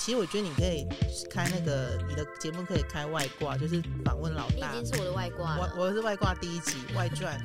其实我觉得你可以开那个你的节目可以开外挂，就是访问老大。你已经是我的外挂了。我我是外挂第一集外传。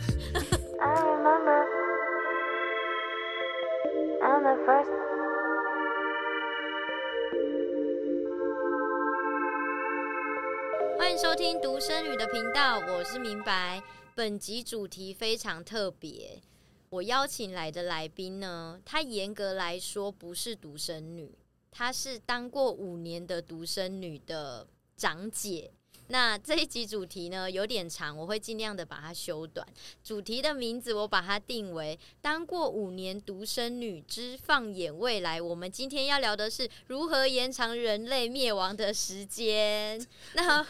欢迎收听独生女的频道，我是明白。本集主题非常特别，我邀请来的来宾呢，她严格来说不是独生女。她是当过五年的独生女的长姐。那这一集主题呢，有点长，我会尽量的把它修短。主题的名字我把它定为“当过五年独生女之放眼未来”。我们今天要聊的是如何延长人类灭亡的时间。那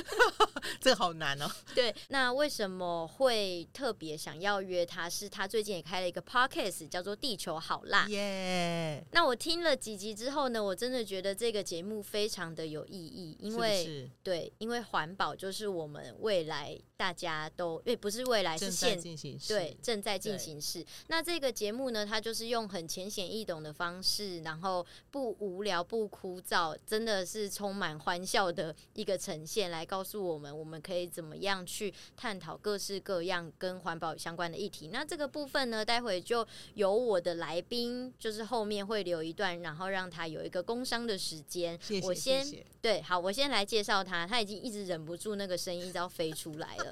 这个好难哦。对，那为什么会特别想要约他？是他最近也开了一个 podcast，叫做《地球好辣》。耶！那我听了几集之后呢，我真的觉得这个节目非常的有意义，因为对。因为环保就是我们未来大家都，因为不是未来是现进行式，对，正在进行式。那这个节目呢，它就是用很浅显易懂的方式，然后不无聊不枯燥，真的是充满欢笑的一个呈现，来告诉我们我们可以怎么样去探讨各式各样跟环保相关的议题。那这个部分呢，待会就由我的来宾，就是后面会留一段，然后让他有一个工商的时间。我先谢谢对，好，我先来介绍他，他已经。一直忍不住那个声音，都要飞出来了。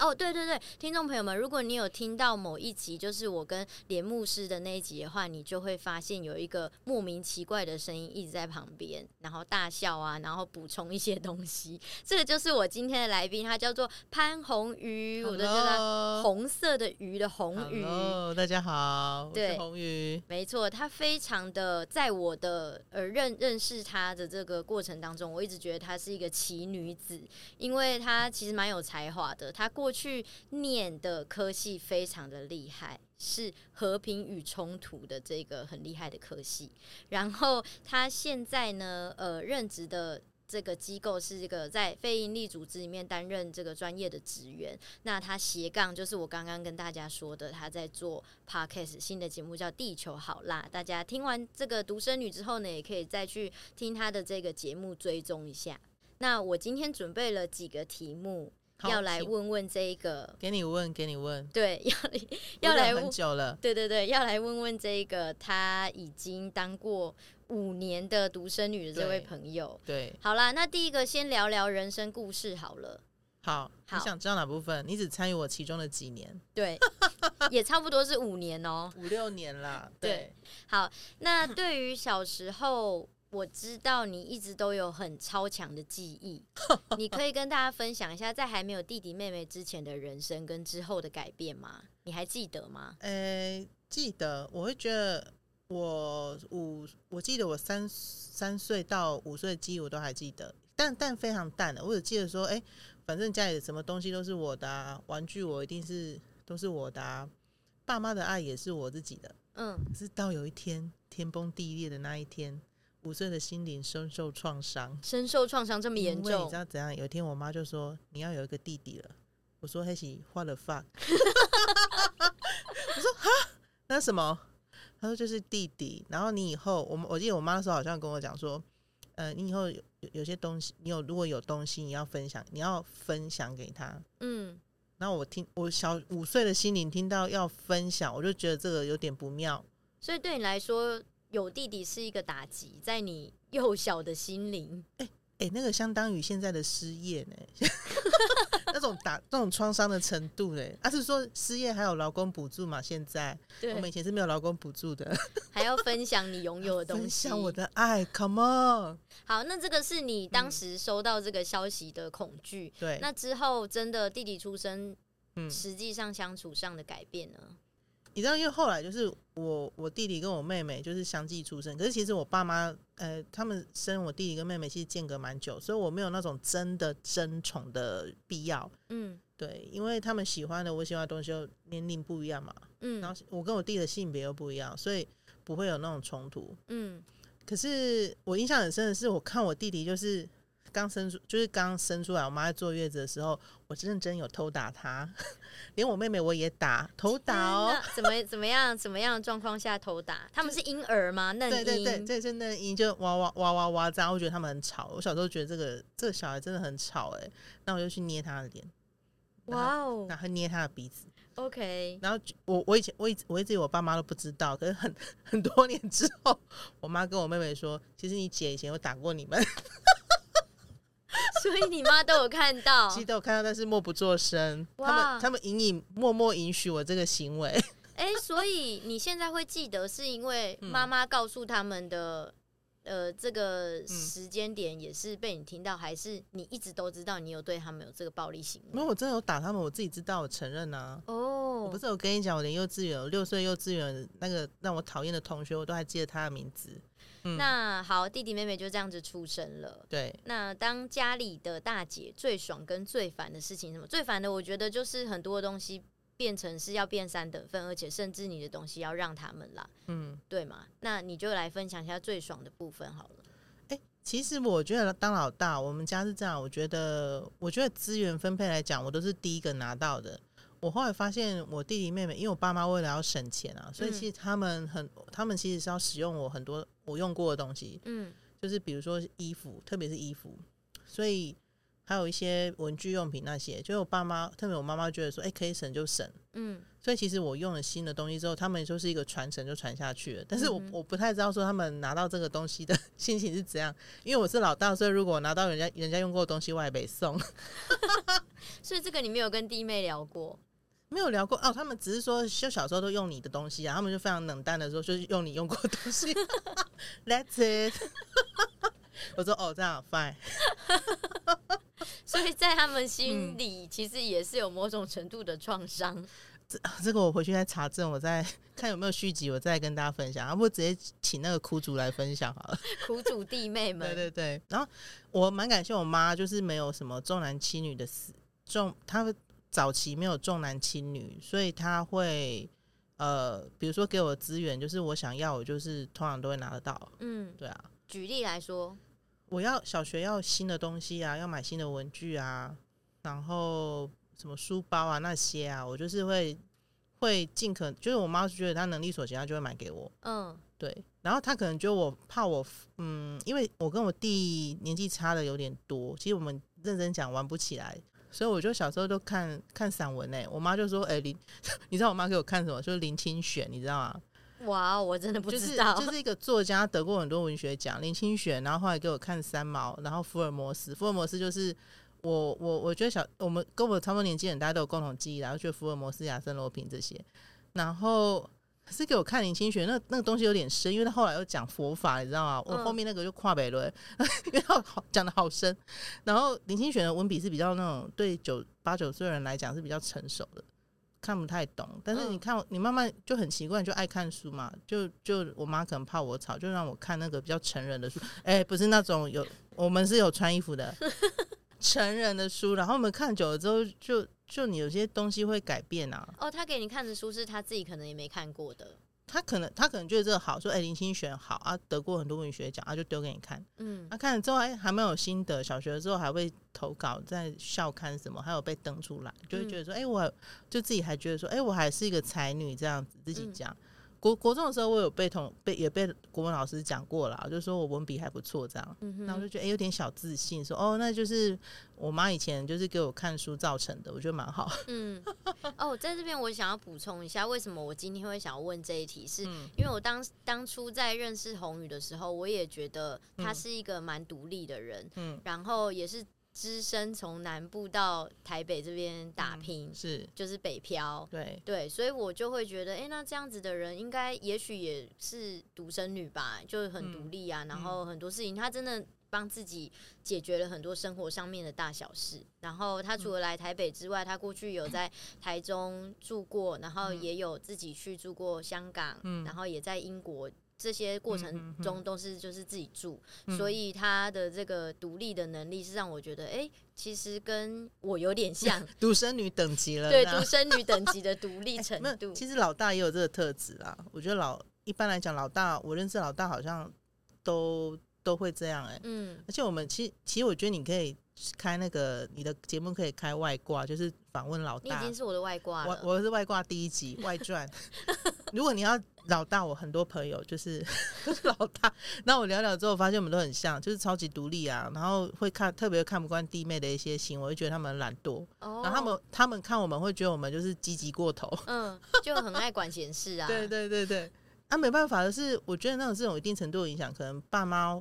哦，对对对，听众朋友们，如果你有听到某一集，就是我跟连牧师的那一集的话，你就会发现有一个莫名奇怪的声音一直在旁边，然后大笑啊，然后补充一些东西。这个就是我今天的来宾，他叫做潘红鱼，Hello. 我都叫他红色的鱼的红鱼。Hello, 大家好，对，我是红鱼，没错，他非常的，在我的呃认认识他的这个过程当中，我一直觉得他是一个奇女子，因为他其实蛮有才华的，他过。过去念的科系非常的厉害，是和平与冲突的这个很厉害的科系。然后他现在呢，呃，任职的这个机构是这个在非营利组织里面担任这个专业的职员。那他斜杠就是我刚刚跟大家说的，他在做 podcast 新的节目叫《地球好辣》。大家听完这个独生女之后呢，也可以再去听他的这个节目追踪一下。那我今天准备了几个题目。要来问问这一个，给你问，给你问，对，要 要来问很久了，对对对，要来问问这一个，他已经当过五年的独生女的这位朋友，对，对好啦，那第一个先聊聊人生故事好了，好，好，你想知道哪部分？你只参与我其中的几年，对，也差不多是五年哦，五六年啦，对，对。好，那对于小时候。我知道你一直都有很超强的记忆，你可以跟大家分享一下，在还没有弟弟妹妹之前的人生跟之后的改变吗？你还记得吗？呃、欸，记得。我会觉得我五，我记得我三三岁到五岁的记忆我都还记得，但但非常淡的。我只记得说，哎、欸，反正家里什么东西都是我的啊，玩具我一定是都是我的啊，爸妈的爱也是我自己的。嗯，是到有一天天崩地裂的那一天。五岁的心灵深受创伤，深受创伤这么严重，你知道怎样？有一天我妈就说：“你要有一个弟弟了。”我说：“嘿西，what the fuck？” 我说：“哈，那什么？”他说：“就是弟弟。”然后你以后，我我记得我妈那时候好像跟我讲说：“呃，你以后有有些东西，你有如果有东西你要分享，你要分享给他。”嗯。然后我听我小五岁的心灵听到要分享，我就觉得这个有点不妙。所以对你来说。有弟弟是一个打击，在你幼小的心灵。哎、欸、哎、欸，那个相当于现在的失业呢，那种打那种创伤的程度呢？啊，是说失业还有劳工补助嘛？现在我们以前是没有劳工补助的，还要分享你拥有的 东西，分享我的爱，Come on！好，那这个是你当时收到这个消息的恐惧。对、嗯，那之后真的弟弟出生，嗯，实际上相处上的改变呢？你知道，因为后来就是我我弟弟跟我妹妹就是相继出生，可是其实我爸妈呃他们生我弟弟跟妹妹其实间隔蛮久，所以我没有那种真的争宠的必要。嗯，对，因为他们喜欢的我喜欢的东西又年龄不一样嘛。嗯，然后我跟我弟的性别又不一样，所以不会有那种冲突。嗯，可是我印象很深的是，我看我弟弟就是刚生出，就是刚生出来，我妈在坐月子的时候，我认真有偷打她，连我妹妹我也打，偷打哦。怎么怎么样？怎么样状况下偷打？他们是婴儿吗？嫩婴？对对对，这是嫩婴，就哇哇哇哇哇这样。我觉得他们很吵。我小时候觉得这个这个小孩真的很吵哎、欸，那我就去捏他的脸，哇哦，然后捏他的鼻子。OK，然后我我以前我一直我一直以为我爸妈都不知道，可是很很多年之后，我妈跟我妹妹说，其实你姐以前有打过你们，所以你妈都有看到，其实都有看到，但是默不作声。他们他们隐隐默默允许我这个行为。哎、欸，所以你现在会记得，是因为妈妈告诉他们的。呃，这个时间点也是被你听到，嗯、还是你一直都知道你有对他们有这个暴力行为？没有，我真的有打他们，我自己知道，我承认呐、啊。哦，我不是有跟你讲，我连幼稚园六岁幼稚园那个让我讨厌的同学，我都还记得他的名字。嗯、那好，弟弟妹妹就这样子出生了。对。那当家里的大姐最爽跟最烦的事情是什么？最烦的，我觉得就是很多东西。变成是要变三等份，而且甚至你的东西要让他们啦，嗯，对吗？那你就来分享一下最爽的部分好了。欸，其实我觉得当老大，我们家是这样，我觉得，我觉得资源分配来讲，我都是第一个拿到的。我后来发现，我弟弟妹妹，因为我爸妈为了要省钱啊，所以其实他们很，他们其实是要使用我很多我用过的东西，嗯，就是比如说衣服，特别是衣服，所以。还有一些文具用品那些，就是我爸妈，特别我妈妈觉得说，哎、欸，可以省就省，嗯，所以其实我用了新的东西之后，他们就是一个传承就传下去了。但是我我不太知道说他们拿到这个东西的 心情是怎样，因为我是老大，所以如果拿到人家人家用过的东西，我也没送。所以这个你没有跟弟妹聊过？没有聊过哦，他们只是说，就小时候都用你的东西啊，他们就非常冷淡的说，就是用你用过的东西。That's it。我说哦，这样 fine。所以在他们心里，其实也是有某种程度的创伤。这这个我回去再查证，我再看有没有续集，我再跟大家分享。要不直接请那个苦主来分享好了。苦主弟妹们，对对对。然后我蛮感谢我妈，就是没有什么重男轻女的事，重她早期没有重男轻女，所以他会呃，比如说给我资源，就是我想要，我就是通常都会拿得到。嗯，对啊。举例来说。我要小学要新的东西啊，要买新的文具啊，然后什么书包啊那些啊，我就是会会尽可能，就是我妈觉得她能力所及，她就会买给我。嗯，对。然后她可能觉得我怕我，嗯，因为我跟我弟年纪差的有点多，其实我们认真讲玩不起来，所以我就小时候都看看散文诶、欸。我妈就说：“哎、欸，林，你知道我妈给我看什么？就是林清玄，你知道吗？”哇，我真的不知道，就是，就是一个作家得过很多文学奖，林清玄，然后后来给我看三毛，然后福尔摩斯，福尔摩斯就是我我我觉得小我们跟我差不多年纪人，大家都有共同记忆，然后就福尔摩斯、亚森罗平这些，然后是给我看林清玄，那那个东西有点深，因为他后来又讲佛法，你知道吗？我后面那个就跨北轮，嗯、因为他好讲的好深，然后林清玄的文笔是比较那种对九八九岁人来讲是比较成熟的。看不太懂，但是你看，你慢慢就很习惯，就爱看书嘛。就就我妈可能怕我吵，就让我看那个比较成人的书。哎、欸，不是那种有，我们是有穿衣服的成人的书。然后我们看久了之后就，就就你有些东西会改变啊。哦，他给你看的书是他自己可能也没看过的。他可能他可能觉得这个好，说哎、欸、林清玄好啊，得过很多文学奖啊，就丢给你看。嗯，他、啊、看了之后哎还蛮有心得，小学的时候还会投稿在校刊什么，还有被登出来，就会觉得说哎、欸、我就自己还觉得说哎、欸、我还是一个才女这样子自己讲。嗯国国中的时候，我有被同被也被国文老师讲过了，就说我文笔还不错，这样，然后就觉得哎、欸，有点小自信，说哦，那就是我妈以前就是给我看书造成的，我觉得蛮好。嗯，哦，在这边我想要补充一下，为什么我今天会想要问这一题，是因为我当当初在认识宏宇的时候，我也觉得他是一个蛮独立的人，嗯，然后也是。只身从南部到台北这边打拼，嗯、是就是北漂，对对，所以我就会觉得，哎、欸，那这样子的人应该也许也是独生女吧，就很独立啊，嗯、然后很多事情他真的帮自己解决了很多生活上面的大小事。然后他除了来台北之外，他过去有在台中住过，然后也有自己去住过香港，嗯、然后也在英国。这些过程中都是就是自己住，嗯、所以他的这个独立的能力是让我觉得，哎、欸，其实跟我有点像，独生女等级了。对，独生女等级的独 立程度、欸。其实老大也有这个特质啦。我觉得老一般来讲，老大我认识老大好像都都会这样哎、欸，嗯，而且我们其实其实我觉得你可以开那个你的节目可以开外挂，就是访问老大。你已经是我的外挂了，我我是外挂第一集外传。如果你要老大，我很多朋友就 是老大，那我聊聊之后发现我们都很像，就是超级独立啊，然后会看特别看不惯弟妹的一些行为，会觉得他们懒惰，哦、然后他们他们看我们会觉得我们就是积极过头，嗯，就很爱管闲事啊，对对对对，啊没办法的是，我觉得那种这种一定程度的影响，可能爸妈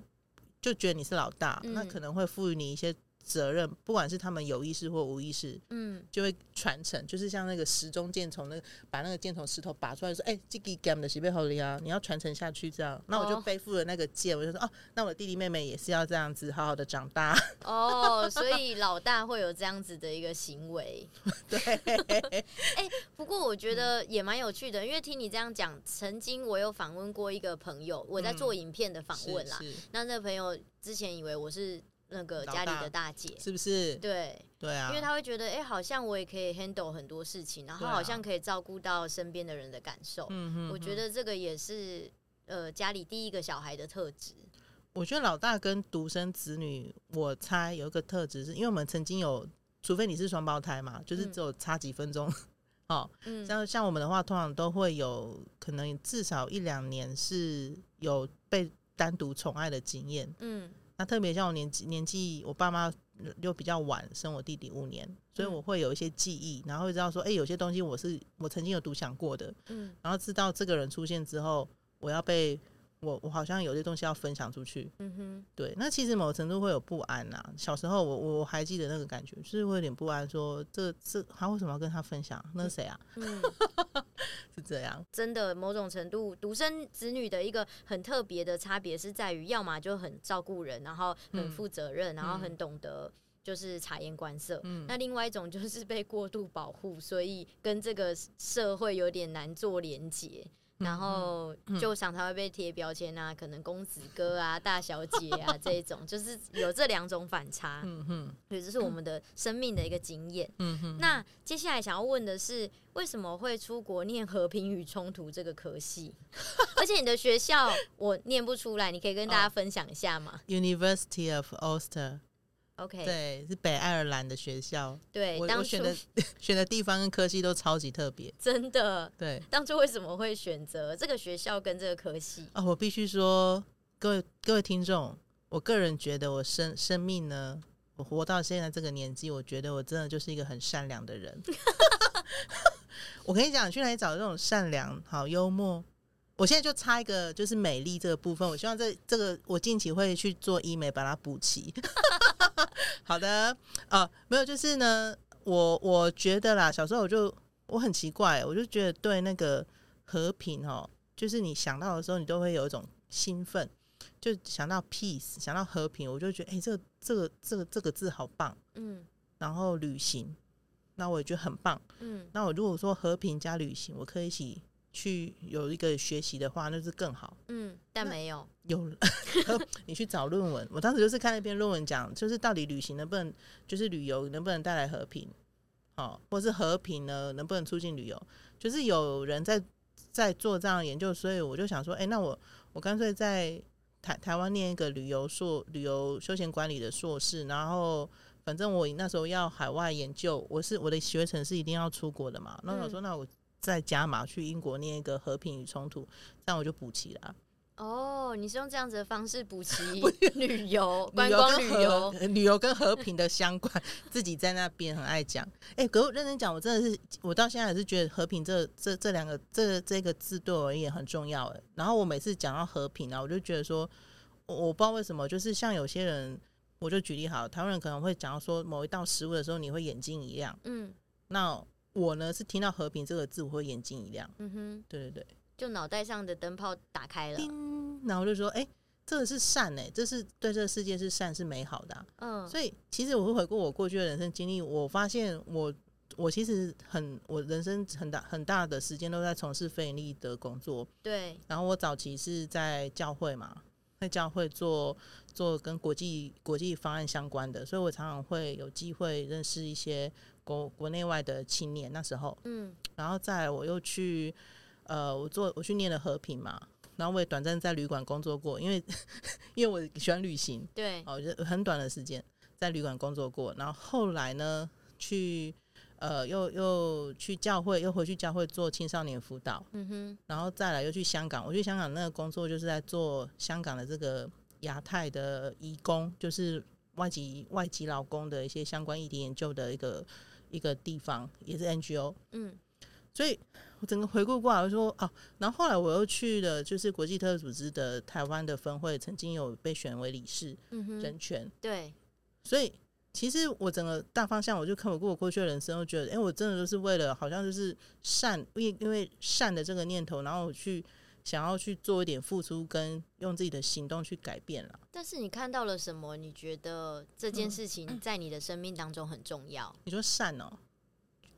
就觉得你是老大，嗯、那可能会赋予你一些。责任，不管是他们有意识或无意识，嗯，就会传承，就是像那个时钟箭从那个把那个箭从石头拔出来，说：“哎、欸，这个 game 的是背后的呀，你要传承下去。”这样，那我就背负了那个剑，我就说：“哦，那我的弟弟妹妹也是要这样子好好的长大。”哦，所以老大会有这样子的一个行为。对，哎、欸，不过我觉得也蛮有趣的，因为听你这样讲，曾经我有访问过一个朋友，我在做影片的访问啦。嗯、那那个朋友之前以为我是。那个家里的大姐是不是？对对啊，因为他会觉得，哎、欸，好像我也可以 handle 很多事情，然后好像可以照顾到身边的人的感受。嗯、啊、我觉得这个也是呃家里第一个小孩的特质。我觉得老大跟独生子女，我猜有一个特质，是因为我们曾经有，除非你是双胞胎嘛，就是只有差几分钟。哦、嗯，像像我们的话，通常都会有可能至少一两年是有被单独宠爱的经验。嗯。那特别像我年纪年纪，我爸妈又比较晚生我弟弟五年，所以我会有一些记忆，然后会知道说，哎、欸，有些东西我是我曾经有独享过的，嗯，然后知道这个人出现之后，我要被。我我好像有些东西要分享出去，嗯哼，对，那其实某程度会有不安呐、啊。小时候我我还记得那个感觉，就是会有点不安说，说这这他为什么要跟他分享？那是谁啊？嗯，是这样。真的，某种程度，独生子女的一个很特别的差别是在于，要么就很照顾人，然后很负责任，嗯、然后很懂得就是察言观色。嗯，那另外一种就是被过度保护，所以跟这个社会有点难做连结。然后就常常会被贴标签啊，可能公子哥啊、大小姐啊 这一种，就是有这两种反差。嗯哼，所以这是我们的生命的一个经验。嗯哼。那接下来想要问的是，为什么会出国念和平与冲突这个科系？而且你的学校我念不出来，你可以跟大家分享一下吗？University of Ulster。OK，对，是北爱尔兰的学校。对，我，我选的 选的地方跟科系都超级特别，真的。对，当初为什么会选择这个学校跟这个科系？啊、哦，我必须说，各位各位听众，我个人觉得我生生命呢，我活到现在这个年纪，我觉得我真的就是一个很善良的人。我跟你讲，去哪里找这种善良、好幽默？我现在就差一个，就是美丽这个部分。我希望这这个我近期会去做医美，把它补齐。好的，呃，没有，就是呢，我我觉得啦，小时候我就我很奇怪，我就觉得对那个和平哦，就是你想到的时候，你都会有一种兴奋，就想到 peace，想到和平，我就觉得哎、欸，这个这个这个这个字好棒，嗯，然后旅行，那我也觉得很棒，嗯，那我如果说和平加旅行，我可以一起。去有一个学习的话，那是更好。嗯，但没有有了，你去找论文。我当时就是看那篇论文讲，就是到底旅行能不能，就是旅游能不能带来和平，哦，或是和平呢能不能促进旅游？就是有人在在做这样的研究，所以我就想说，哎、欸，那我我干脆在台台湾念一个旅游硕、旅游休闲管理的硕士，然后反正我那时候要海外研究，我是我的学程是一定要出国的嘛。那我说，那我。再加码去英国念一个和平与冲突，这样我就补齐了。哦，你是用这样子的方式补齐 旅游、观光旅游、旅游跟和平的相关，自己在那边很爱讲。哎、欸，可我认真讲，我真的是，我到现在还是觉得和平这这这两个这这个字对我而言很重要。哎，然后我每次讲到和平啊，我就觉得说，我我不知道为什么，就是像有些人，我就举例好，台湾人可能会讲到说某一道食物的时候，你会眼睛一亮。嗯，那。我呢是听到和平这个字，我会眼睛一亮。嗯哼，对对对，就脑袋上的灯泡打开了。叮，然后就说：“哎、欸，这个是善哎、欸，这是对这个世界是善是美好的、啊。”嗯，所以其实我会回顾我过去的人生经历，我发现我我其实很我人生很大很大的时间都在从事非盈利的工作。对，然后我早期是在教会嘛，在教会做做跟国际国际方案相关的，所以我常常会有机会认识一些。国国内外的青年那时候，嗯，然后再来我又去，呃，我做我去念了和平嘛，然后我也短暂在旅馆工作过，因为 因为我喜欢旅行，对，哦，就很短的时间在旅馆工作过，然后后来呢，去呃又又去教会，又回去教会做青少年辅导，嗯哼，然后再来又去香港，我去香港那个工作就是在做香港的这个亚太的移工，就是外籍外籍劳工的一些相关议题研究的一个一个地方，也是 NGO，嗯。所以，我整个回顾过来，我说哦，然后后来我又去了，就是国际特赦组织的台湾的分会，曾经有被选为理事，嗯哼，人权，对。所以，其实我整个大方向，我就看我过我过去的人生，我觉得，哎，我真的都是为了，好像就是善，因为因为善的这个念头，然后我去想要去做一点付出，跟用自己的行动去改变了。但是你看到了什么？你觉得这件事情在你的生命当中很重要？嗯，你说善哦。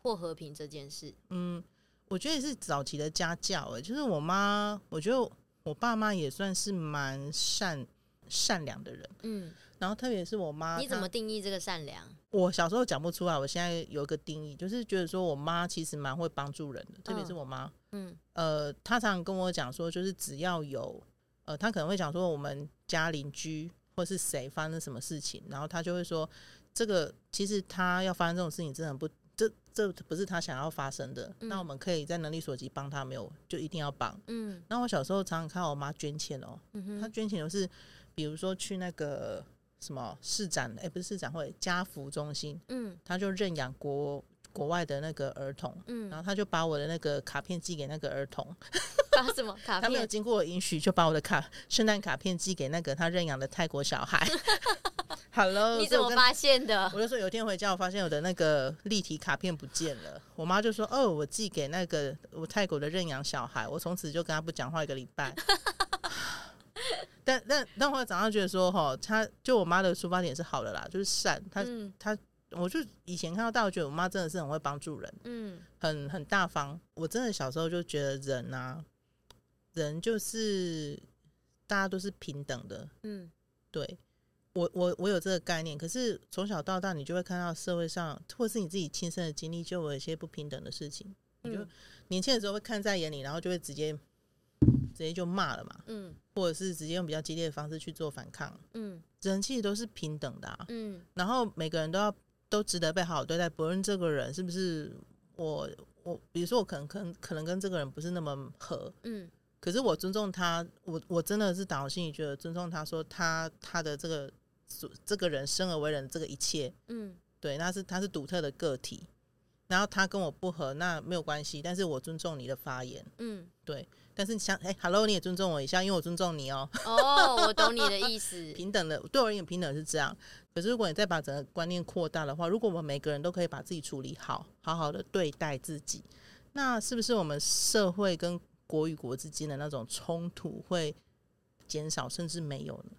或和平这件事，嗯，我觉得也是早期的家教诶，就是我妈，我觉得我爸妈也算是蛮善善良的人，嗯，然后特别是我妈，你怎么定义这个善良？我小时候讲不出来，我现在有一个定义，就是觉得说我妈其实蛮会帮助人的，特别是我妈，嗯，呃，他常常跟我讲说，就是只要有，呃，他可能会讲说我们家邻居或是谁发生什么事情，然后他就会说，这个其实他要发生这种事情，真的不。这这不是他想要发生的，嗯、那我们可以在能力所及帮他，没有就一定要帮。嗯，那我小时候常常看我妈捐钱哦，嗯、她捐钱都是，比如说去那个什么市长，哎，不是市长会家福中心，嗯，他就认养国国外的那个儿童，嗯，然后他就把我的那个卡片寄给那个儿童，发 什么卡片？他没有经过我允许就把我的卡圣诞卡片寄给那个他认养的泰国小孩。Hello，你怎么发现的？我就说有一天回家，我发现我的那个立体卡片不见了。我妈就说：“哦，我寄给那个我泰国的认养小孩。”我从此就跟他不讲话一个礼拜。但但但我早上觉得说，哈，他就我妈的出发点是好的啦，就是善。他他、嗯，我就以前看到大，我觉得我妈真的是很会帮助人，嗯，很很大方。我真的小时候就觉得人啊，人就是大家都是平等的，嗯，对。我我我有这个概念，可是从小到大，你就会看到社会上，或是你自己亲身的经历，就有一些不平等的事情。嗯、你就年轻的时候会看在眼里，然后就会直接直接就骂了嘛，嗯，或者是直接用比较激烈的方式去做反抗，嗯，人其实都是平等的、啊，嗯，然后每个人都要都值得被好好对待，不论这个人是不是我我，比如说我可能可能可能跟这个人不是那么合，嗯，可是我尊重他，我我真的是打从心里觉得尊重他，说他他的这个。这个人生而为人，这个一切，嗯，对，那是他是独特的个体，然后他跟我不合，那没有关系，但是我尊重你的发言，嗯，对，但是想哎，Hello，你也尊重我一下，因为我尊重你哦。哦，我懂你的意思，平等的，对我而言，平等是这样。可是如果你再把整个观念扩大的话，如果我们每个人都可以把自己处理好，好好的对待自己，那是不是我们社会跟国与国之间的那种冲突会减少，甚至没有呢？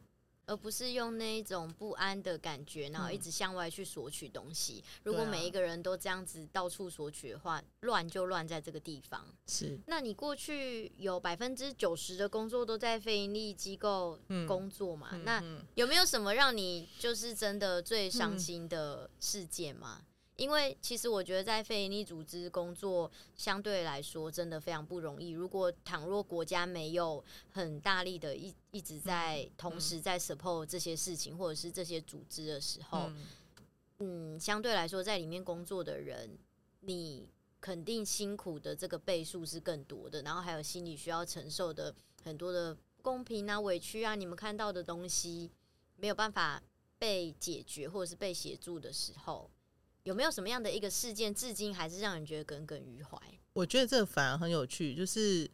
而不是用那一种不安的感觉，然后一直向外去索取东西。嗯、如果每一个人都这样子到处索取的话，乱就乱在这个地方。是，那你过去有百分之九十的工作都在非营利机构工作嘛？嗯、那有没有什么让你就是真的最伤心的事件吗？嗯因为其实我觉得在非营利组织工作相对来说真的非常不容易。如果倘若国家没有很大力的一一直在同时在 support 这些事情或者是这些组织的时候，嗯，相对来说在里面工作的人，你肯定辛苦的这个倍数是更多的，然后还有心理需要承受的很多的不公平啊、委屈啊，你们看到的东西没有办法被解决或者是被协助的时候。有没有什么样的一个事件，至今还是让人觉得耿耿于怀？我觉得这个反而很有趣，就是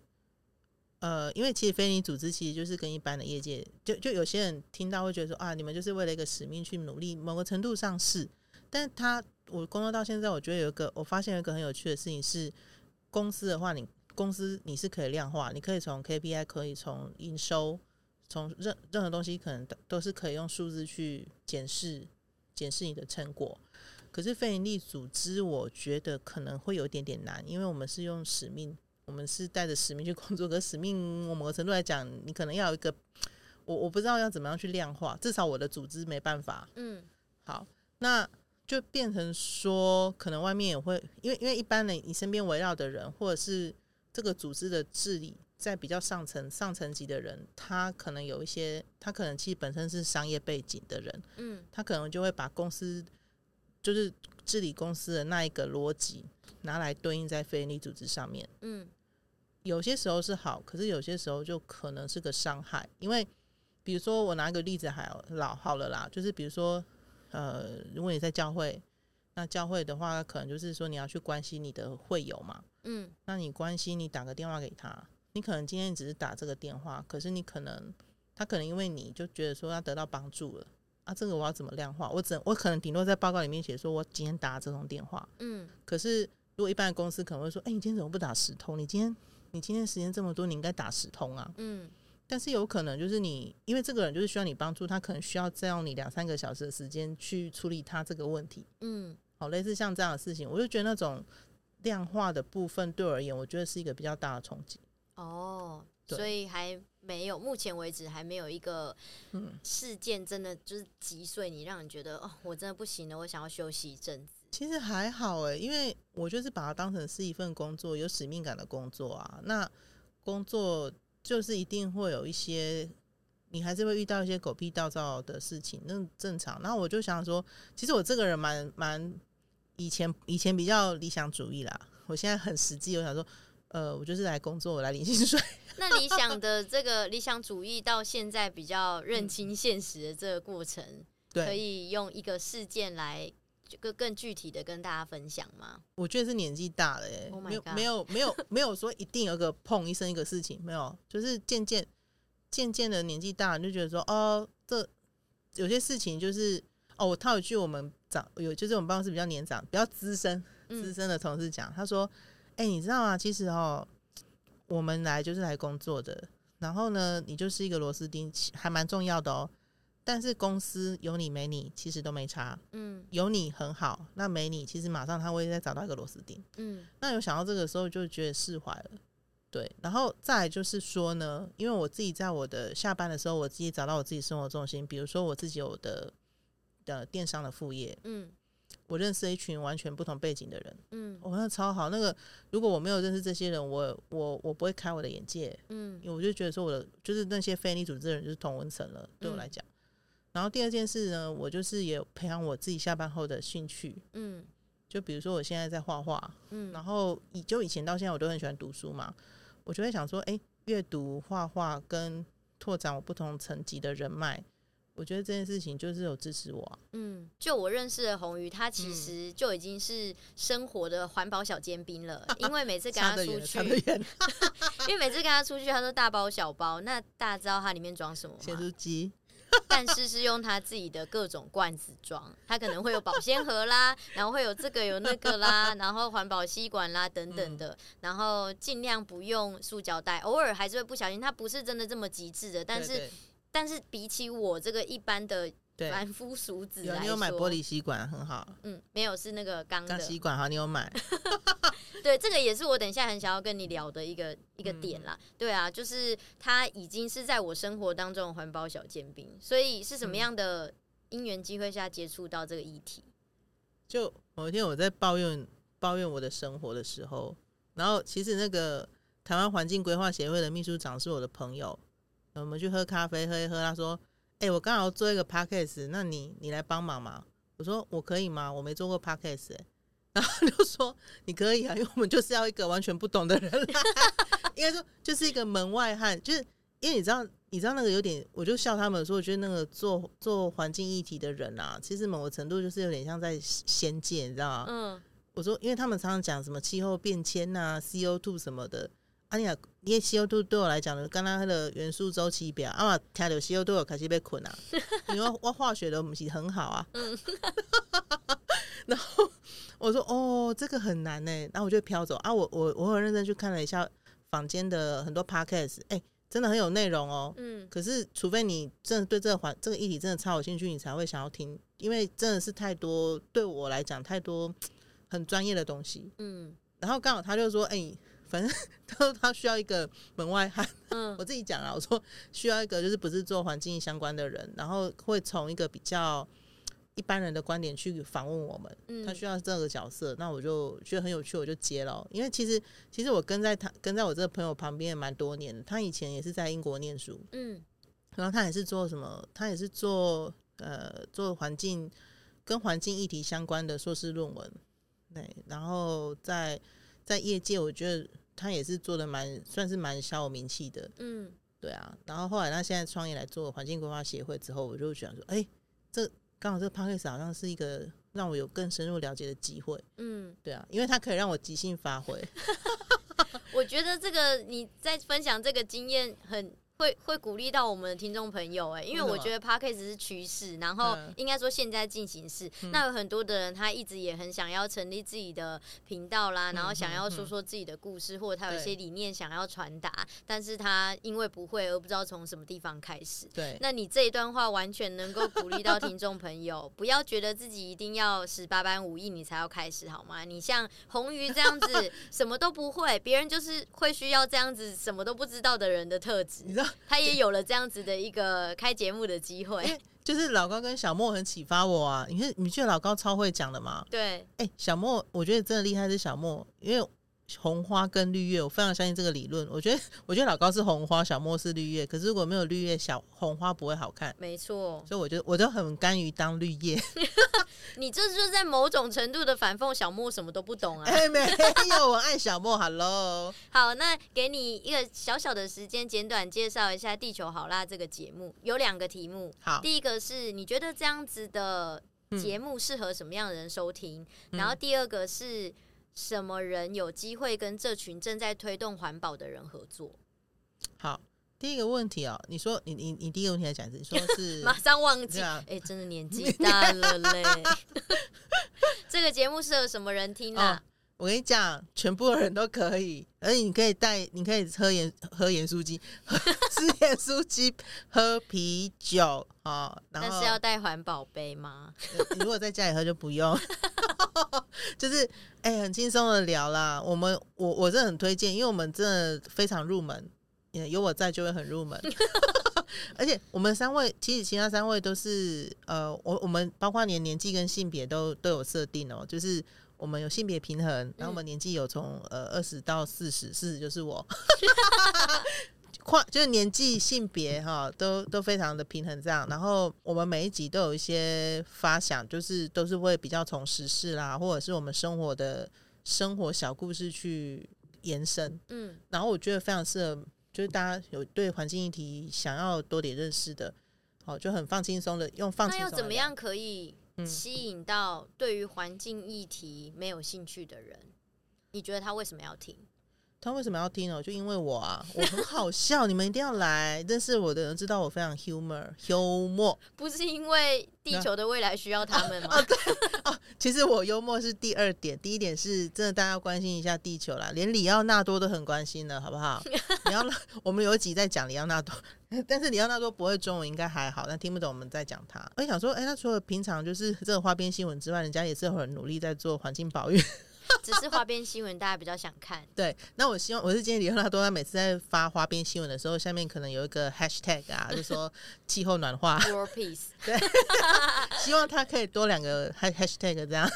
呃，因为其实非营组织其实就是跟一般的业界，就就有些人听到会觉得说啊，你们就是为了一个使命去努力，某个程度上是。但是他我工作到现在，我觉得有一个我发现有一个很有趣的事情是，公司的话，你公司你是可以量化，你可以从 KPI，可以从营收，从任任何东西，可能都是可以用数字去检视检视你的成果。可是非营利组织，我觉得可能会有一点点难，因为我们是用使命，我们是带着使命去工作。可使命，我某个程度来讲，你可能要有一个，我我不知道要怎么样去量化，至少我的组织没办法。嗯，好，那就变成说，可能外面也会，因为因为一般人，你身边围绕的人，或者是这个组织的治理在比较上层上层级的人，他可能有一些，他可能其实本身是商业背景的人，嗯，他可能就会把公司就是治理公司的那一个逻辑拿来对应在非营利组织上面，嗯，有些时候是好，可是有些时候就可能是个伤害，因为比如说我拿一个例子还老好了啦，就是比如说呃，如果你在教会。那教会的话，可能就是说你要去关心你的会友嘛，嗯，那你关心你打个电话给他，你可能今天只是打这个电话，可是你可能他可能因为你就觉得说要得到帮助了啊，这个我要怎么量化？我只我可能顶多在报告里面写说我今天打了这通电话，嗯，可是如果一般的公司可能会说，哎，你今天怎么不打十通？你今天你今天时间这么多，你应该打十通啊，嗯，但是有可能就是你因为这个人就是需要你帮助，他可能需要占用你两三个小时的时间去处理他这个问题，嗯。好，类似像这样的事情，我就觉得那种量化的部分对我而言，我觉得是一个比较大的冲击。哦，所以还没有，目前为止还没有一个事件真的就是击碎你，让你觉得哦，我真的不行了，我想要休息一阵子。其实还好诶，因为我就是把它当成是一份工作，有使命感的工作啊。那工作就是一定会有一些，你还是会遇到一些狗屁倒灶的事情，那正常。那我就想说，其实我这个人蛮蛮。以前以前比较理想主义啦，我现在很实际。我想说，呃，我就是来工作，我来领薪水。那理想的这个理想主义到现在比较认清现实的这个过程，对，可以用一个事件来更更具体的跟大家分享吗？我觉得是年纪大了，哎，没有没有没有没有说一定有个碰一生一个事情，没有，就是渐渐渐渐的年纪大了，就觉得说，哦，这有些事情就是。哦，我套一句我们长有，就是我们办公室比较年长、比较资深、资深的同事讲，他说：“哎、欸，你知道吗？其实哦，我们来就是来工作的，然后呢，你就是一个螺丝钉，还蛮重要的哦。但是公司有你没你，其实都没差。嗯，有你很好，那没你，其实马上他会再找到一个螺丝钉。嗯，那有想到这个时候，就觉得释怀了。对，然后再来就是说呢，因为我自己在我的下班的时候，我自己找到我自己生活重心，比如说我自己有的。”的电商的副业，嗯，我认识一群完全不同背景的人，嗯，我觉得超好。那个如果我没有认识这些人，我我我不会开我的眼界，嗯，因为我就觉得说我的就是那些非营利组织的人就是同文层了，对我来讲。嗯、然后第二件事呢，我就是也培养我自己下班后的兴趣，嗯，就比如说我现在在画画，嗯，然后以就以前到现在我都很喜欢读书嘛，我就会想说，哎、欸，阅读、画画跟拓展我不同层级的人脉。我觉得这件事情就是有支持我啊。嗯，就我认识的红鱼，他其实就已经是生活的环保小尖兵了。因为每次跟他出去，因为每次跟他出去，他都大包小包。那大家知道他里面装什么吗？咸酥鸡。但是是用他自己的各种罐子装，他可能会有保鲜盒啦，然后会有这个有那个啦，然后环保吸管啦等等的，然后尽量不用塑胶袋，偶尔还是会不小心。他不是真的这么极致的，但是。但是比起我这个一般的凡夫俗子来说，有你有买玻璃吸管很好。嗯，没有，是那个钢的吸管，好，你有买。对，这个也是我等一下很想要跟你聊的一个一个点啦。嗯、对啊，就是它已经是在我生活当中的环保小尖兵，所以是什么样的因缘机会下接触到这个议题？就某一天我在抱怨抱怨我的生活的时候，然后其实那个台湾环境规划协会的秘书长是我的朋友。我们去喝咖啡，喝一喝。他说：“哎、欸，我刚好做一个 podcast，那你你来帮忙嘛？”我说：“我可以吗？我没做过 podcast。”然后他就说：“你可以啊，因为我们就是要一个完全不懂的人来，应该说就是一个门外汉。就是因为你知道，你知道那个有点，我就笑他们说，我觉得那个做做环境议题的人啊，其实某个程度就是有点像在仙界，你知道吗？嗯，我说，因为他们常常讲什么气候变迁呐、啊、CO two 什么的。”啊，你啊，因为 CO2 对我来讲呢，刚刚那个元素周期表，啊嘛，听到 CO2 我开始被困啊，因为我化学的不是很好啊。嗯、然后我说哦，这个很难呢，然后我就飘走啊。我我我很认真去看了一下房间的很多 podcast，哎、欸，真的很有内容哦。嗯。可是，除非你真的对这个环这个议题真的超有兴趣，你才会想要听，因为真的是太多对我来讲太多很专业的东西。嗯。然后刚好他就说，哎、欸。反正他说他需要一个门外汉，嗯，我自己讲了，我说需要一个就是不是做环境相关的人，然后会从一个比较一般人的观点去访问我们，嗯、他需要这个角色，那我就觉得很有趣，我就接了。因为其实其实我跟在他跟在我这个朋友旁边也蛮多年的，他以前也是在英国念书，嗯，然后他也是做什么，他也是做呃做环境跟环境议题相关的硕士论文，对，然后在在业界，我觉得他也是做的蛮算是蛮小有名气的，嗯。对啊，然后后来他现在创业来做环境规划协会之后，我就想说，哎，这刚好这个 p a c k a g e 好像是一个让我有更深入了解的机会。嗯，对啊，因为它可以让我即兴发挥。我觉得这个你在分享这个经验很。会会鼓励到我们的听众朋友哎，因为我觉得 Podcast 是趋势，然后应该说现在进行式。嗯、那有很多的人他一直也很想要成立自己的频道啦，嗯、然后想要说说自己的故事，嗯、或者他有一些理念想要传达，但是他因为不会而不知道从什么地方开始。对，那你这一段话完全能够鼓励到听众朋友，不要觉得自己一定要十八般武艺你才要开始好吗？你像红鱼这样子 什么都不会，别人就是会需要这样子什么都不知道的人的特质。你知道。他也有了这样子的一个开节目的机会，欸，就是老高跟小莫很启发我啊！你看，你觉得老高超会讲的吗？对，哎，欸，小莫，我觉得真的厉害是小莫，因为。红花跟绿叶，我非常相信这个理论。我觉得，我觉得老高是红花，小莫是绿叶。可是如果没有绿叶，小红花不会好看。没错，所以我觉得我就很甘于当绿叶。你这就是在某种程度的反讽小莫什么都不懂啊！哎，没有，我爱小莫。Hello，好，那给你一个小小的时间，简短介绍一下《地球好啦》这个节目。有两个题目，好，第一个是你觉得这样子的节目适合什么样的人收听？嗯、然后第二个是。什么人有机会跟这群正在推动环保的人合作？好，第一个问题哦，你说你你你第一个问题来讲是，你说是 马上忘记？哎、欸，真的年纪 大了嘞。这个节目适合什么人听啊？哦我跟你讲，全部的人都可以，而且你可以带，你可以喝盐喝盐酥鸡，吃盐酥鸡，喝啤酒哦。然后但是要带环保杯吗？你如果在家里喝就不用，就是哎、欸，很轻松的聊啦。我们我我是很推荐，因为我们真的非常入门，有我在就会很入门。而且我们三位，其实其他三位都是呃，我我们包括连年纪跟性别都都有设定哦，就是。我们有性别平衡，然后我们年纪有从呃二十到四十，四十就是我，跨就是年纪性别哈都都非常的平衡这样。然后我们每一集都有一些发想，就是都是会比较从时事啦，或者是我们生活的生活小故事去延伸。嗯，然后我觉得非常适合，就是大家有对环境议题想要多点认识的，好就很放轻松的用放轻松。那要怎么样可以？吸引到对于环境议题没有兴趣的人，你觉得他为什么要听？他为什么要听呢？就因为我啊，我很好笑，你们一定要来。但是我的人知道我非常 humor 幽默，不是因为地球的未来需要他们吗？对啊，其实我幽默是第二点，第一点是真的大家要关心一下地球啦，连里奥纳多都很关心的，好不好？里奥纳，我们有一集在讲里奥纳多，但是李奥纳多不会中文，应该还好，但听不懂我们在讲他。我想说，哎、欸，那除了平常就是这个花边新闻之外，人家也是很努力在做环境保育。只是花边新闻，大家比较想看。对，那我希望我是建议李奥纳多，他每次在发花边新闻的时候，下面可能有一个 hashtag 啊，就说 气候暖化，World Peace。对，希望他可以多两个 hashtag 这样。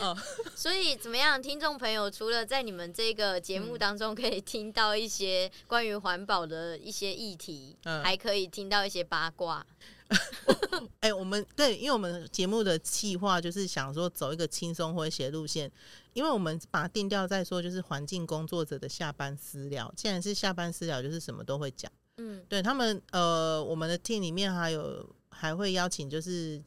哦，所以怎么样，听众朋友，除了在你们这个节目当中可以听到一些关于环保的一些议题，嗯，还可以听到一些八卦。哎、欸，我们对，因为我们节目的计划就是想说走一个轻松诙谐路线，因为我们把它定调在说就是环境工作者的下班私聊，既然是下班私聊，就是什么都会讲。嗯，对他们，呃，我们的 team 里面还有还会邀请就是。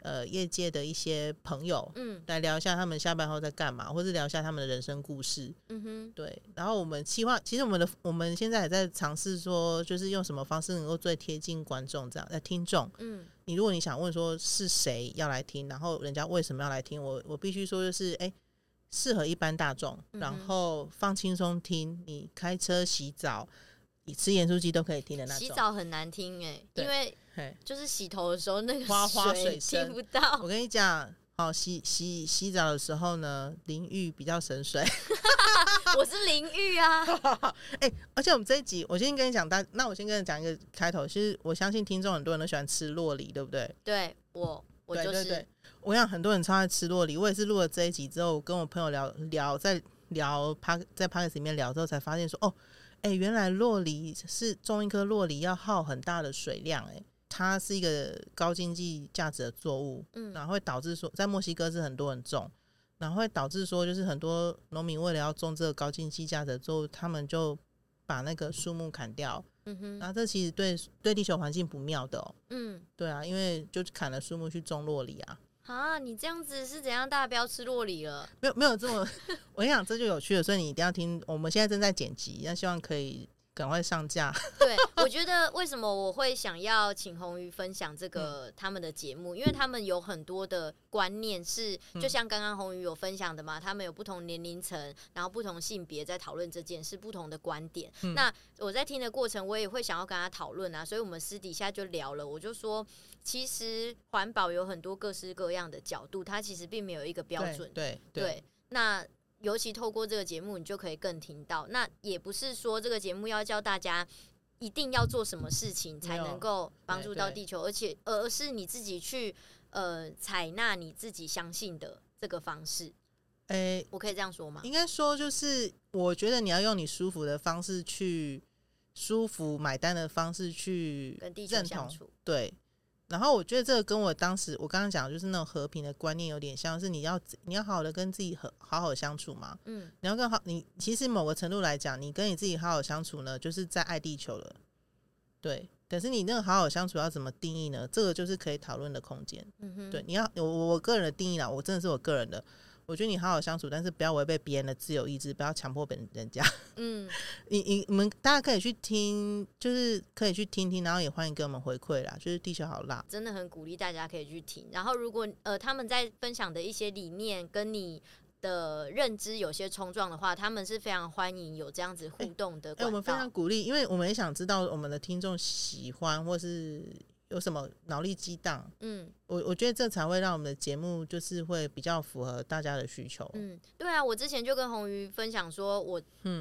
呃，业界的一些朋友，嗯，来聊一下他们下班后在干嘛，或是聊一下他们的人生故事，嗯哼，对。然后我们计划，其实我们的我们现在也在尝试说，就是用什么方式能够最贴近观众这样，呃，听众，嗯，你如果你想问说是谁要来听，然后人家为什么要来听，我我必须说就是，哎，适合一般大众，然后放轻松听，你开车、洗澡、你吃盐酥鸡都可以听的那种。洗澡很难听哎、欸，因为。就是洗头的时候，那个花花水听不到。我跟你讲，好洗洗洗澡的时候呢，淋浴比较省水。我是淋浴啊。哎、欸，而且我们这一集，我先跟你讲，大那我先跟你讲一个开头。其实我相信听众很多人都喜欢吃洛梨，对不对？对，我我就是对对对，我想很多人超爱吃洛梨，我也是录了这一集之后，跟我朋友聊聊，在聊趴在 Podcast 里面聊之后，才发现说，哦，哎，原来洛梨是种一颗洛梨要耗很大的水量，哎，它是一个高经济价值的作物，嗯，然后会导致说，在墨西哥是很多人种。然后会导致说，就是很多农民为了要种这个高经济价值的作物，他们就把那个树木砍掉。嗯哼，然后这其实对对地球环境不妙的哦。嗯，对啊，因为就砍了树木去种洛梨啊。啊，你这样子是怎样？大家不要吃洛梨了？没有没有这么，我跟你讲，这就有趣了。所以你一定要听。我们现在正在剪辑，那希望可以。赶快上架！对，我觉得为什么我会想要请红鱼分享这个他们的节目，因为他们有很多的观念是，就像刚刚红鱼有分享的嘛，他们有不同年龄层，然后不同性别在讨论这件事，不同的观点。那我在听的过程，我也会想要跟他讨论啊，所以我们私底下就聊了。我就说，其实环保有很多各式各样的角度，它其实并没有一个标准。对对，对，那。尤其透过这个节目，你就可以更听到。那也不是说这个节目要教大家一定要做什么事情才能够帮助到地球，而且而是你自己去呃采纳你自己相信的这个方式。诶、欸，我可以这样说吗？应该说就是，我觉得你要用你舒服的方式去舒服买单的方式去跟地球相处。对。然后我觉得这个跟我当时我刚刚讲的就是那种和平的观念有点像是你要你要好好的跟自己和好好相处嘛，嗯，你要更好，你其实某个程度来讲，你跟你自己好好相处呢，就是在爱地球了，对。可是你那个好好相处要怎么定义呢？这个就是可以讨论的空间，嗯哼，对。你要我我个人的定义啦，我真的是我个人的。我觉得你好好相处，但是不要违背别人的自由意志，不要强迫别人人家。嗯，你你你们大家可以去听，就是可以去听听，然后也欢迎给我们回馈啦。就是地球好辣，真的很鼓励大家可以去听。然后如果呃他们在分享的一些理念跟你的认知有些冲撞的话，他们是非常欢迎有这样子互动的。哎、欸欸，我们非常鼓励，因为我们也想知道我们的听众喜欢或是。有什么脑力激荡？嗯，我我觉得这才会让我们的节目就是会比较符合大家的需求。嗯，对啊，我之前就跟红鱼分享说，我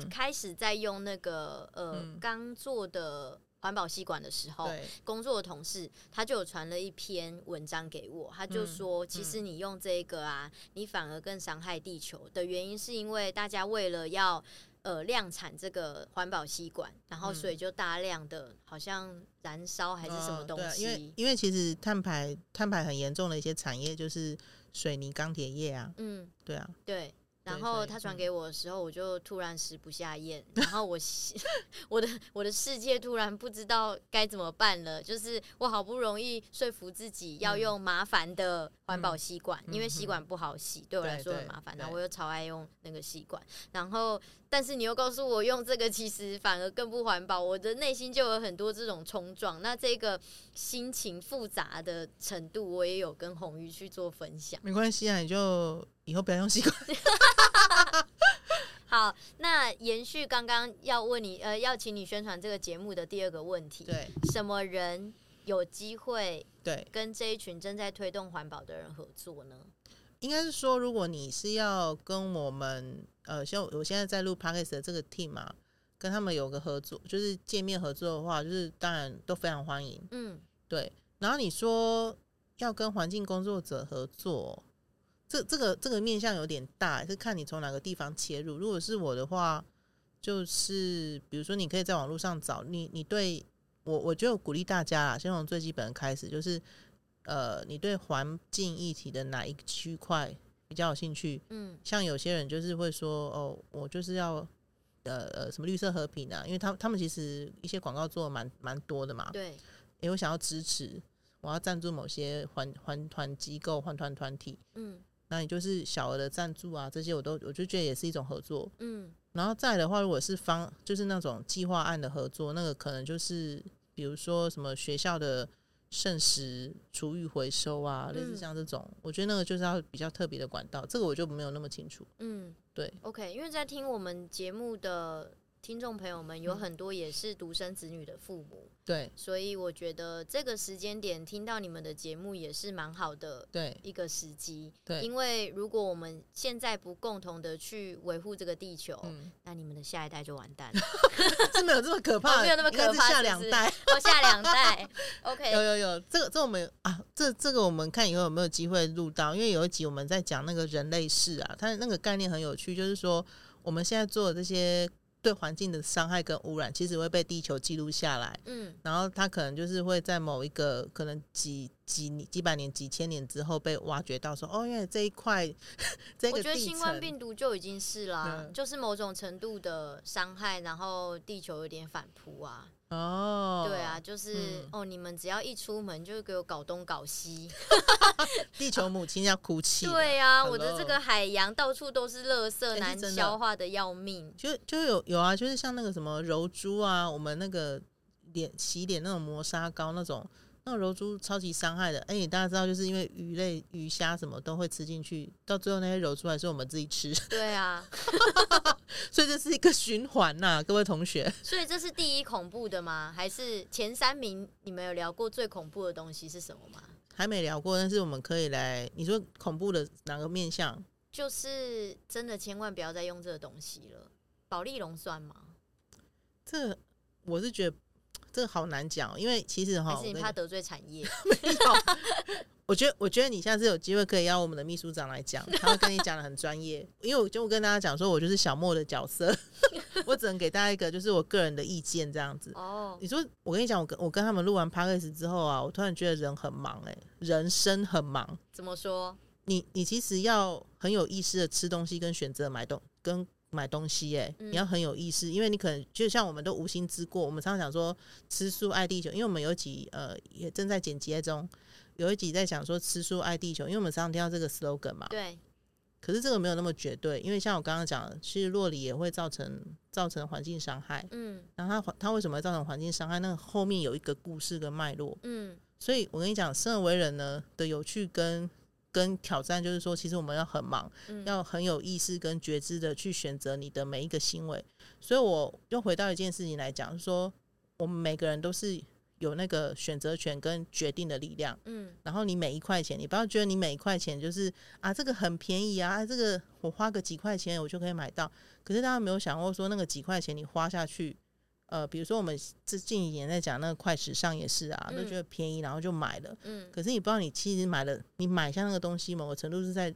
开始在用那个、嗯、呃刚做的环保吸管的时候，工作的同事他就有传了一篇文章给我，他就说，其实你用这个啊，你反而更伤害地球的原因是因为大家为了要。呃，量产这个环保吸管，然后所以就大量的好像燃烧还是什么东西？嗯、因为因为其实碳排碳排很严重的一些产业就是水泥、钢铁业啊。嗯，对啊，对。然后他传给我的时候，我就突然食不下咽，然后我我的我的世界突然不知道该怎么办了。就是我好不容易说服自己要用麻烦的环保吸管，因为吸管不好洗，对我来说很麻烦。然后我又超爱用那个吸管，然后但是你又告诉我用这个其实反而更不环保，我的内心就有很多这种冲撞。那这个心情复杂的程度，我也有跟红鱼去做分享。没关系啊，你就。以后不要用吸管。好，那延续刚刚要问你，呃，要请你宣传这个节目的第二个问题，对，什么人有机会对跟这一群正在推动环保的人合作呢？应该是说，如果你是要跟我们，呃，像我现在在录 Podcast 的这个 team 嘛，跟他们有个合作，就是见面合作的话，就是当然都非常欢迎。嗯，对。然后你说要跟环境工作者合作。这这个这个面向有点大，是看你从哪个地方切入。如果是我的话，就是比如说，你可以在网络上找你，你对我，我就鼓励大家啦，先从最基本的开始，就是呃，你对环境议题的哪一个区块比较有兴趣？嗯，像有些人就是会说，哦，我就是要呃呃什么绿色和平啊，因为他他们其实一些广告做的蛮蛮多的嘛。对，因为我想要支持，我要赞助某些环环团机构、环团团体。嗯。那你就是小额的赞助啊，这些我都我就觉得也是一种合作。嗯，然后再的话，如果是方就是那种计划案的合作，那个可能就是比如说什么学校的剩食厨余回收啊，类似像这种，嗯，我觉得那个就是要比较特别的管道，这个我就没有那么清楚。嗯，对。OK，因为在听我们节目的。听众朋友们有很多也是独生子女的父母，对，所以我觉得这个时间点听到你们的节目也是蛮好的，对，一个时机，对，因为如果我们现在不共同的去维护这个地球，嗯，那你们的下一代就完蛋了，是没有这么可怕，没有那么可怕，下两代，哦，下两代，OK，有有有，这个这我们啊，这这个我们看以后有没有机会录到，因为有一集我们在讲那个人类世啊，它那个概念很有趣，就是说我们现在做的这些。对环境的伤害跟污染，其实会被地球记录下来。嗯，然后它可能就是会在某一个可能几几几百年、几千年之后被挖掘到，说哦，因为这一块 这个。我觉得新冠病毒就已经是啦，嗯、就是某种程度的伤害，然后地球有点反扑啊。哦，对啊，就是、嗯、哦，你们只要一出门就给我搞东搞西，地球母亲要哭泣。对啊我的这个海洋到处都是垃圾，欸、难消化的要命。就就有有啊，就是像那个什么柔珠啊，我们那个脸洗脸那种磨砂膏那种。那柔珠超级伤害的，哎、欸，大家知道，就是因为鱼类、鱼虾什么都会吃进去，到最后那些柔珠还是我们自己吃。对啊，所以这是一个循环呐，各位同学。所以这是第一恐怖的吗？还是前三名？你们有聊过最恐怖的东西是什么吗？还没聊过，但是我们可以来。你说恐怖的哪个面相？就是真的千万不要再用这个东西了。保利龙算吗？这我是觉得。这个好难讲，因为其实哈，还是你怕得罪产业？没有，我觉得，我觉得你下次有机会可以邀我们的秘书长来讲，他会跟你讲的很专业。因为我就跟大家讲说，我就是小莫的角色，我只能给大家一个就是我个人的意见这样子。哦，你说我跟你讲，我跟我跟他们录完 podcast 之后啊，我突然觉得人很忙哎、欸，人生很忙。怎么说？你你其实要很有意识的吃东西跟选择买东跟。买东西哎、欸，你要很有意识，因为你可能就像我们都无心之过。我们常常讲说吃素爱地球，因为我们有几呃也正在剪辑中，有一集在讲说吃素爱地球，因为我们常常听到这个 slogan 嘛。对。可是这个没有那么绝对，因为像我刚刚讲的，其实洛里也会造成造成环境伤害。嗯。然后它它为什么会造成环境伤害？那个后面有一个故事跟脉络。嗯。所以我跟你讲，生而为人呢的有趣跟。跟挑战就是说，其实我们要很忙，嗯、要很有意识跟觉知的去选择你的每一个行为。所以我又回到一件事情来讲，说我们每个人都是有那个选择权跟决定的力量。嗯，然后你每一块钱，你不要觉得你每一块钱就是啊，这个很便宜啊，这个我花个几块钱我就可以买到。可是大家没有想过说，那个几块钱你花下去。呃，比如说我们这近几年在讲那个快时尚也是啊，嗯、都觉得便宜，然后就买了。嗯，可是你不知道，你其实买了，你买下那个东西，某个程度是在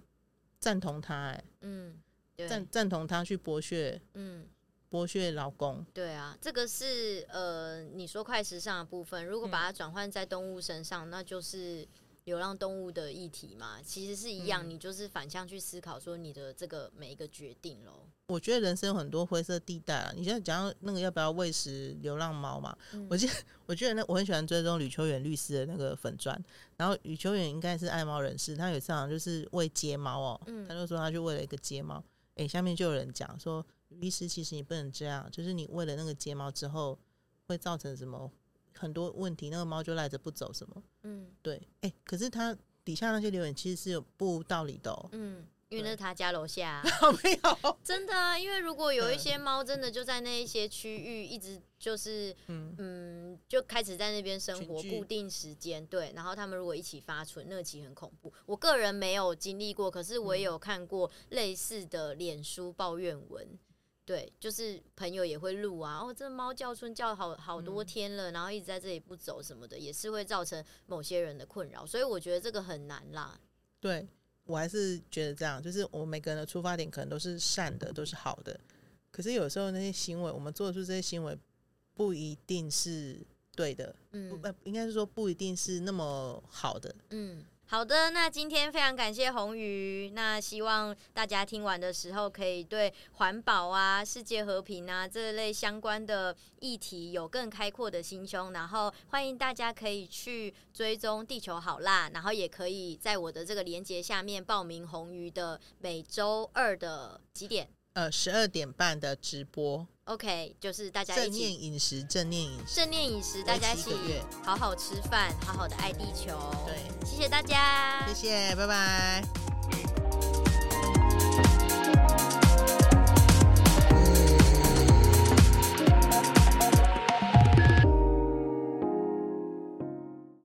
赞同他、欸，哎，嗯，赞赞同他去剥削，嗯，剥削劳工。对啊，这个是呃，你说快时尚的部分，如果把它转换在动物身上，嗯、那就是。流浪动物的议题嘛，其实是一样，嗯、你就是反向去思考，说你的这个每一个决定喽。我觉得人生有很多灰色地带啊。你现在讲到那个要不要喂食流浪猫嘛？嗯、我记得，我觉得那我很喜欢追踪吕秋远律师的那个粉钻，然后吕秋远应该是爱猫人士，他有一次好像就是喂街猫哦，嗯、他就说他去喂了一个街猫，哎、欸，下面就有人讲说，律师其实你不能这样，就是你为了那个睫毛之后会造成什么？很多问题，那个猫就赖着不走，什么？嗯，对，哎、欸，可是它底下那些留言其实是有不无道理的哦。嗯，因为那是他家楼下，没有，真的啊。因为如果有一些猫真的就在那一些区域，一直就是嗯嗯，就开始在那边生活，固定时间，对，然后他们如果一起发春，那个其实很恐怖。我个人没有经历过，可是我也有看过类似的脸书抱怨文。对，就是朋友也会录啊，哦，这猫叫春叫好好多天了，嗯、然后一直在这里不走什么的，也是会造成某些人的困扰，所以我觉得这个很难啦。对，我还是觉得这样，就是我们每个人的出发点可能都是善的，都是好的，可是有时候那些行为，我们做出这些行为不一定是对的，嗯，不，应该是说不一定是那么好的，嗯。好的，那今天非常感谢红鱼。那希望大家听完的时候，可以对环保啊、世界和平啊这类相关的议题有更开阔的心胸。然后欢迎大家可以去追踪地球好辣，然后也可以在我的这个连结下面报名红鱼的每周二的几点？呃，十二点半的直播，OK，就是大家一起正念饮食，正念饮，正念饮食，大家一起好好吃饭，好好的爱地球。对，谢谢大家，谢谢，拜拜。